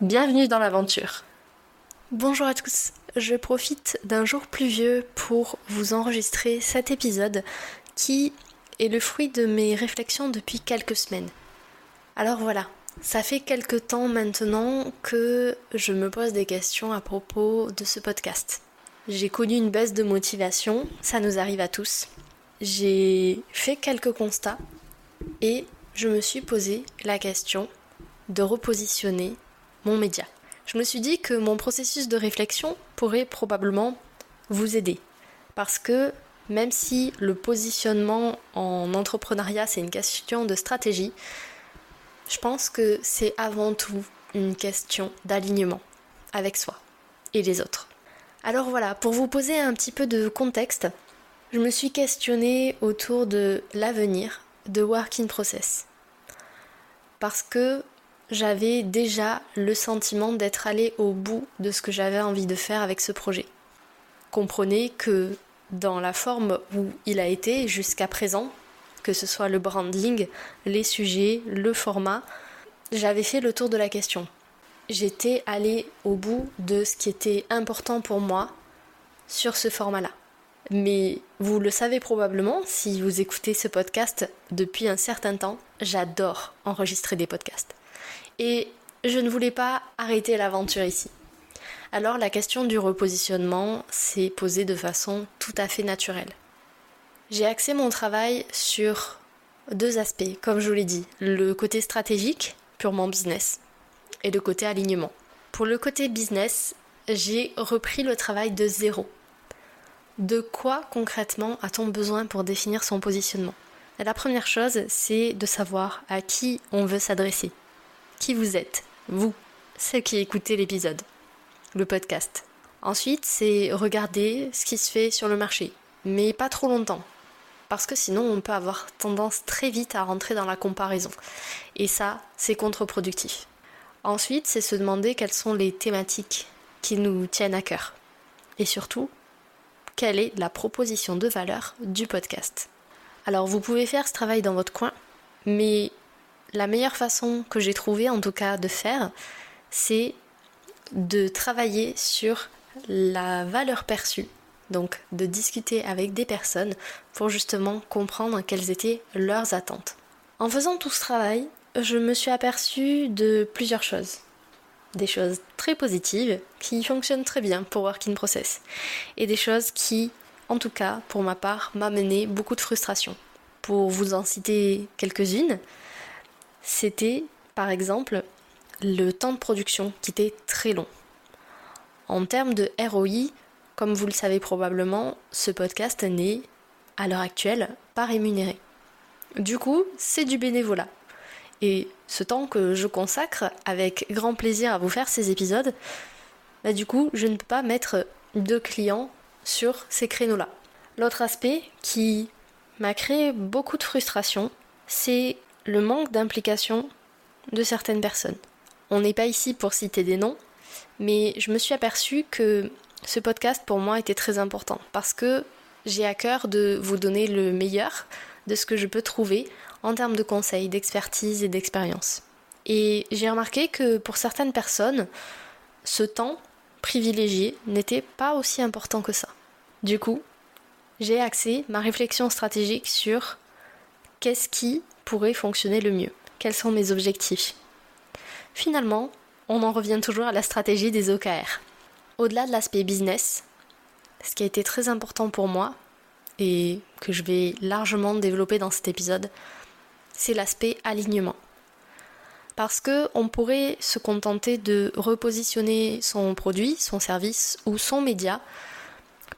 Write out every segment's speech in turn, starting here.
Bienvenue dans l'aventure. Bonjour à tous, je profite d'un jour pluvieux pour vous enregistrer cet épisode qui est le fruit de mes réflexions depuis quelques semaines. Alors voilà, ça fait quelques temps maintenant que je me pose des questions à propos de ce podcast. J'ai connu une baisse de motivation, ça nous arrive à tous. J'ai fait quelques constats et je me suis posé la question de repositionner mon média. Je me suis dit que mon processus de réflexion pourrait probablement vous aider. Parce que même si le positionnement en entrepreneuriat, c'est une question de stratégie, je pense que c'est avant tout une question d'alignement avec soi et les autres. Alors voilà, pour vous poser un petit peu de contexte, je me suis questionnée autour de l'avenir de Work in Process. Parce que j'avais déjà le sentiment d'être allé au bout de ce que j'avais envie de faire avec ce projet. Comprenez que dans la forme où il a été jusqu'à présent, que ce soit le branding, les sujets, le format, j'avais fait le tour de la question. J'étais allé au bout de ce qui était important pour moi sur ce format-là. Mais vous le savez probablement si vous écoutez ce podcast depuis un certain temps, j'adore enregistrer des podcasts. Et je ne voulais pas arrêter l'aventure ici. Alors la question du repositionnement s'est posée de façon tout à fait naturelle. J'ai axé mon travail sur deux aspects, comme je vous l'ai dit, le côté stratégique, purement business, et le côté alignement. Pour le côté business, j'ai repris le travail de zéro. De quoi concrètement a-t-on besoin pour définir son positionnement? La première chose, c'est de savoir à qui on veut s'adresser qui vous êtes, vous, ceux qui écoutez l'épisode, le podcast. Ensuite, c'est regarder ce qui se fait sur le marché, mais pas trop longtemps, parce que sinon on peut avoir tendance très vite à rentrer dans la comparaison. Et ça, c'est contre-productif. Ensuite, c'est se demander quelles sont les thématiques qui nous tiennent à cœur. Et surtout, quelle est la proposition de valeur du podcast. Alors vous pouvez faire ce travail dans votre coin, mais la meilleure façon que j'ai trouvé en tout cas de faire, c'est de travailler sur la valeur perçue. Donc de discuter avec des personnes pour justement comprendre quelles étaient leurs attentes. En faisant tout ce travail, je me suis aperçue de plusieurs choses. Des choses très positives qui fonctionnent très bien pour Work in Process. Et des choses qui, en tout cas pour ma part, m'amenaient beaucoup de frustration. Pour vous en citer quelques-unes, c'était par exemple le temps de production qui était très long. En termes de ROI, comme vous le savez probablement, ce podcast n'est, à l'heure actuelle, pas rémunéré. Du coup, c'est du bénévolat. Et ce temps que je consacre avec grand plaisir à vous faire ces épisodes, bah du coup, je ne peux pas mettre de clients sur ces créneaux-là. L'autre aspect qui m'a créé beaucoup de frustration, c'est le manque d'implication de certaines personnes. On n'est pas ici pour citer des noms, mais je me suis aperçue que ce podcast pour moi était très important parce que j'ai à cœur de vous donner le meilleur de ce que je peux trouver en termes de conseils, d'expertise et d'expérience. Et j'ai remarqué que pour certaines personnes, ce temps privilégié n'était pas aussi important que ça. Du coup, j'ai axé ma réflexion stratégique sur qu'est-ce qui pourrait fonctionner le mieux Quels sont mes objectifs? Finalement, on en revient toujours à la stratégie des OKR. Au-delà de l'aspect business, ce qui a été très important pour moi et que je vais largement développer dans cet épisode, c'est l'aspect alignement. Parce que on pourrait se contenter de repositionner son produit, son service ou son média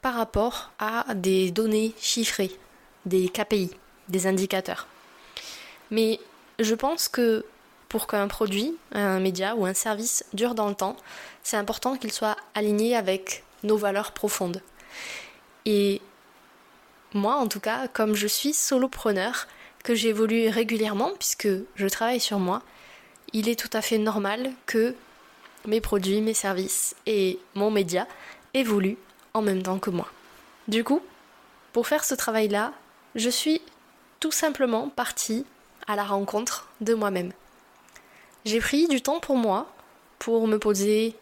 par rapport à des données chiffrées, des KPI, des indicateurs. Mais je pense que pour qu'un produit, un média ou un service dure dans le temps, c'est important qu'il soit aligné avec nos valeurs profondes. Et moi, en tout cas, comme je suis solopreneur, que j'évolue régulièrement puisque je travaille sur moi, il est tout à fait normal que mes produits, mes services et mon média évoluent en même temps que moi. Du coup, pour faire ce travail-là, je suis tout simplement partie à la rencontre de moi-même. J'ai pris du temps pour moi, pour me poser,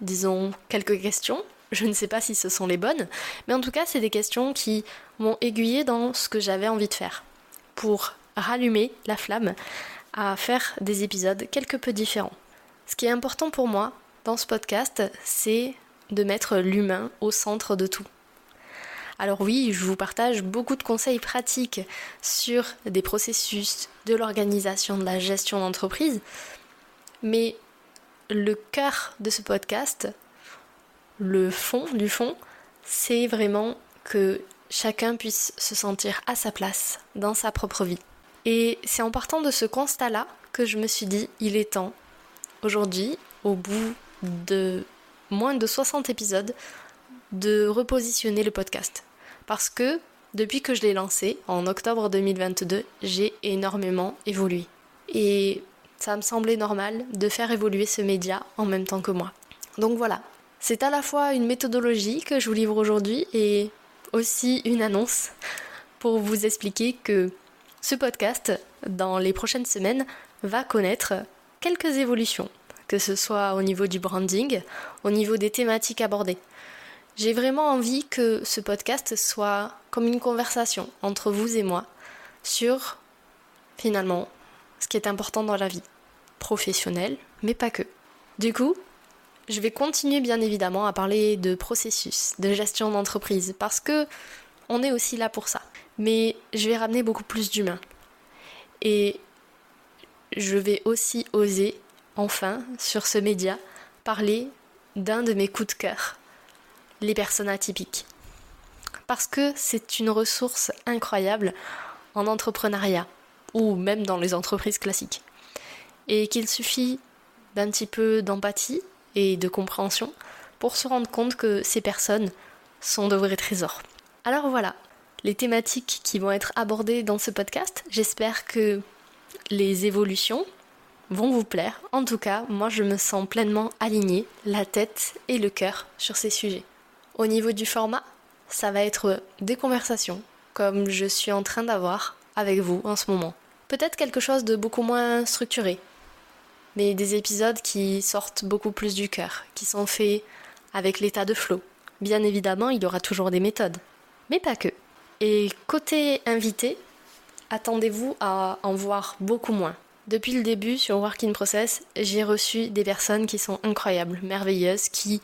disons, quelques questions. Je ne sais pas si ce sont les bonnes, mais en tout cas, c'est des questions qui m'ont aiguillé dans ce que j'avais envie de faire, pour rallumer la flamme à faire des épisodes quelque peu différents. Ce qui est important pour moi dans ce podcast, c'est de mettre l'humain au centre de tout. Alors oui, je vous partage beaucoup de conseils pratiques sur des processus, de l'organisation, de la gestion d'entreprise, mais le cœur de ce podcast, le fond du fond, c'est vraiment que chacun puisse se sentir à sa place dans sa propre vie. Et c'est en partant de ce constat-là que je me suis dit, il est temps, aujourd'hui, au bout de moins de 60 épisodes, de repositionner le podcast parce que depuis que je l'ai lancé en octobre 2022, j'ai énormément évolué. Et ça me semblait normal de faire évoluer ce média en même temps que moi. Donc voilà, c'est à la fois une méthodologie que je vous livre aujourd'hui et aussi une annonce pour vous expliquer que ce podcast, dans les prochaines semaines, va connaître quelques évolutions, que ce soit au niveau du branding, au niveau des thématiques abordées. J'ai vraiment envie que ce podcast soit comme une conversation entre vous et moi sur finalement ce qui est important dans la vie professionnelle, mais pas que. Du coup, je vais continuer bien évidemment à parler de processus, de gestion d'entreprise parce que on est aussi là pour ça. Mais je vais ramener beaucoup plus d'humain. Et je vais aussi oser enfin sur ce média parler d'un de mes coups de cœur les personnes atypiques. Parce que c'est une ressource incroyable en entrepreneuriat ou même dans les entreprises classiques. Et qu'il suffit d'un petit peu d'empathie et de compréhension pour se rendre compte que ces personnes sont de vrais trésors. Alors voilà, les thématiques qui vont être abordées dans ce podcast, j'espère que les évolutions vont vous plaire. En tout cas, moi je me sens pleinement alignée, la tête et le cœur sur ces sujets. Au niveau du format, ça va être des conversations, comme je suis en train d'avoir avec vous en ce moment. Peut-être quelque chose de beaucoup moins structuré, mais des épisodes qui sortent beaucoup plus du cœur, qui sont faits avec l'état de flow. Bien évidemment, il y aura toujours des méthodes, mais pas que. Et côté invité, attendez-vous à en voir beaucoup moins. Depuis le début sur Working Process, j'ai reçu des personnes qui sont incroyables, merveilleuses, qui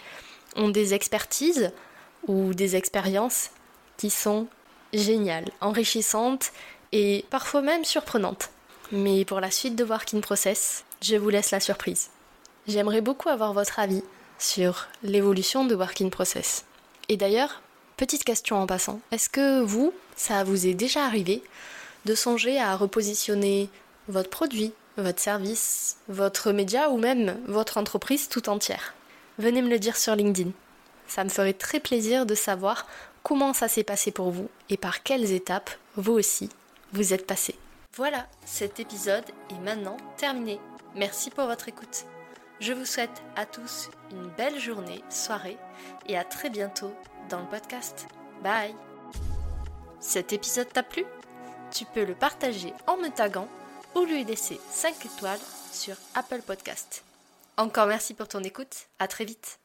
ont des expertises ou des expériences qui sont géniales, enrichissantes et parfois même surprenantes. Mais pour la suite de Working Process, je vous laisse la surprise. J'aimerais beaucoup avoir votre avis sur l'évolution de Working Process. Et d'ailleurs, petite question en passant, est-ce que vous, ça vous est déjà arrivé de songer à repositionner votre produit, votre service, votre média ou même votre entreprise tout entière? Venez me le dire sur LinkedIn. Ça me ferait très plaisir de savoir comment ça s'est passé pour vous et par quelles étapes vous aussi vous êtes passé. Voilà, cet épisode est maintenant terminé. Merci pour votre écoute. Je vous souhaite à tous une belle journée, soirée et à très bientôt dans le podcast. Bye Cet épisode t'a plu? Tu peux le partager en me taguant ou lui laisser 5 étoiles sur Apple Podcast. Encore merci pour ton écoute, à très vite.